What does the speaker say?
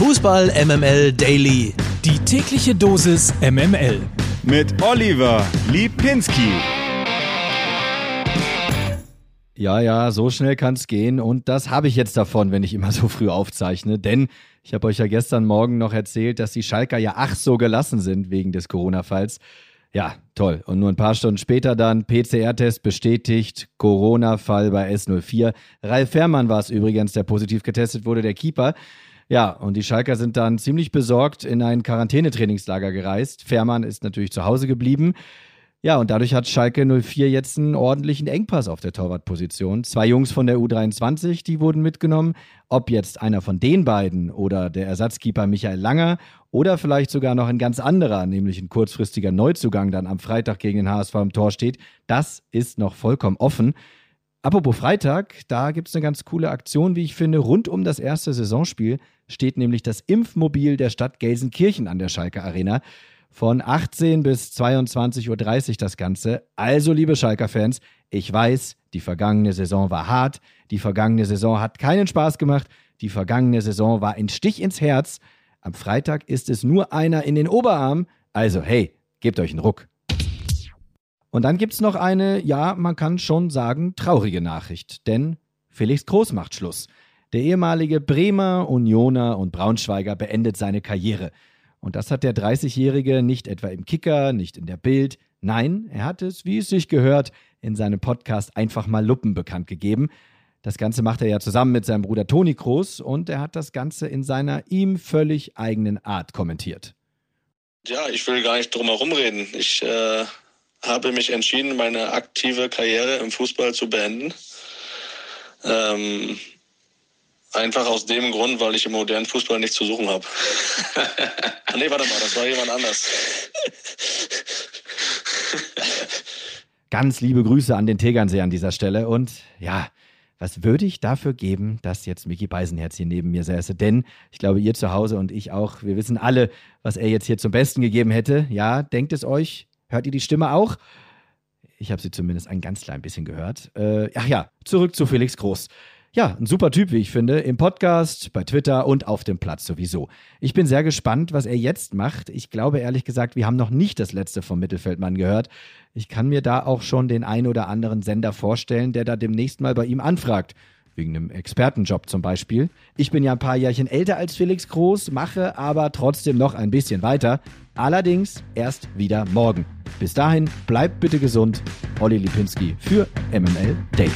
Fußball MML Daily. Die tägliche Dosis MML. Mit Oliver Lipinski. Ja, ja, so schnell kann's gehen und das habe ich jetzt davon, wenn ich immer so früh aufzeichne, denn ich habe euch ja gestern Morgen noch erzählt, dass die Schalker ja ach so gelassen sind wegen des Corona-Falls. Ja, toll. Und nur ein paar Stunden später dann PCR-Test bestätigt, Corona-Fall bei S04. Ralf Fährmann war es übrigens, der positiv getestet wurde, der Keeper. Ja, und die Schalker sind dann ziemlich besorgt in ein Quarantänetrainingslager gereist. Fährmann ist natürlich zu Hause geblieben. Ja, und dadurch hat Schalke 04 jetzt einen ordentlichen Engpass auf der Torwartposition. Zwei Jungs von der U23, die wurden mitgenommen. Ob jetzt einer von den beiden oder der Ersatzkeeper Michael Langer oder vielleicht sogar noch ein ganz anderer, nämlich ein kurzfristiger Neuzugang dann am Freitag gegen den HSV im Tor steht, das ist noch vollkommen offen. Apropos Freitag, da gibt es eine ganz coole Aktion, wie ich finde. Rund um das erste Saisonspiel steht nämlich das Impfmobil der Stadt Gelsenkirchen an der Schalke Arena. Von 18 bis 22.30 Uhr das Ganze. Also, liebe Schalker-Fans, ich weiß, die vergangene Saison war hart. Die vergangene Saison hat keinen Spaß gemacht. Die vergangene Saison war ein Stich ins Herz. Am Freitag ist es nur einer in den Oberarm. Also, hey, gebt euch einen Ruck. Und dann gibt es noch eine, ja, man kann schon sagen, traurige Nachricht, denn Felix Groß macht Schluss. Der ehemalige Bremer, Unioner und Braunschweiger beendet seine Karriere. Und das hat der 30-Jährige nicht etwa im Kicker, nicht in der Bild. Nein, er hat es, wie es sich gehört, in seinem Podcast einfach mal Luppen bekannt gegeben. Das Ganze macht er ja zusammen mit seinem Bruder Toni Kroos und er hat das Ganze in seiner ihm völlig eigenen Art kommentiert. Ja, ich will gar nicht drum herum reden. Ich äh, habe mich entschieden, meine aktive Karriere im Fußball zu beenden. Ähm, einfach aus dem Grund, weil ich im modernen Fußball nichts zu suchen habe. nee, warte mal, das war jemand anders. Ganz liebe Grüße an den Tegernsee an dieser Stelle und ja, was würde ich dafür geben, dass jetzt Mickey Beisenherz hier neben mir säße? Denn ich glaube, ihr zu Hause und ich auch, wir wissen alle, was er jetzt hier zum Besten gegeben hätte. Ja, denkt es euch? Hört ihr die Stimme auch? Ich habe sie zumindest ein ganz klein bisschen gehört. Äh, ach ja, zurück zu Felix Groß. Ja, ein super Typ, wie ich finde, im Podcast, bei Twitter und auf dem Platz sowieso. Ich bin sehr gespannt, was er jetzt macht. Ich glaube ehrlich gesagt, wir haben noch nicht das letzte vom Mittelfeldmann gehört. Ich kann mir da auch schon den ein oder anderen Sender vorstellen, der da demnächst mal bei ihm anfragt. Wegen einem Expertenjob zum Beispiel. Ich bin ja ein paar Jährchen älter als Felix Groß, mache aber trotzdem noch ein bisschen weiter. Allerdings erst wieder morgen. Bis dahin, bleibt bitte gesund. Olli Lipinski für MML Daily.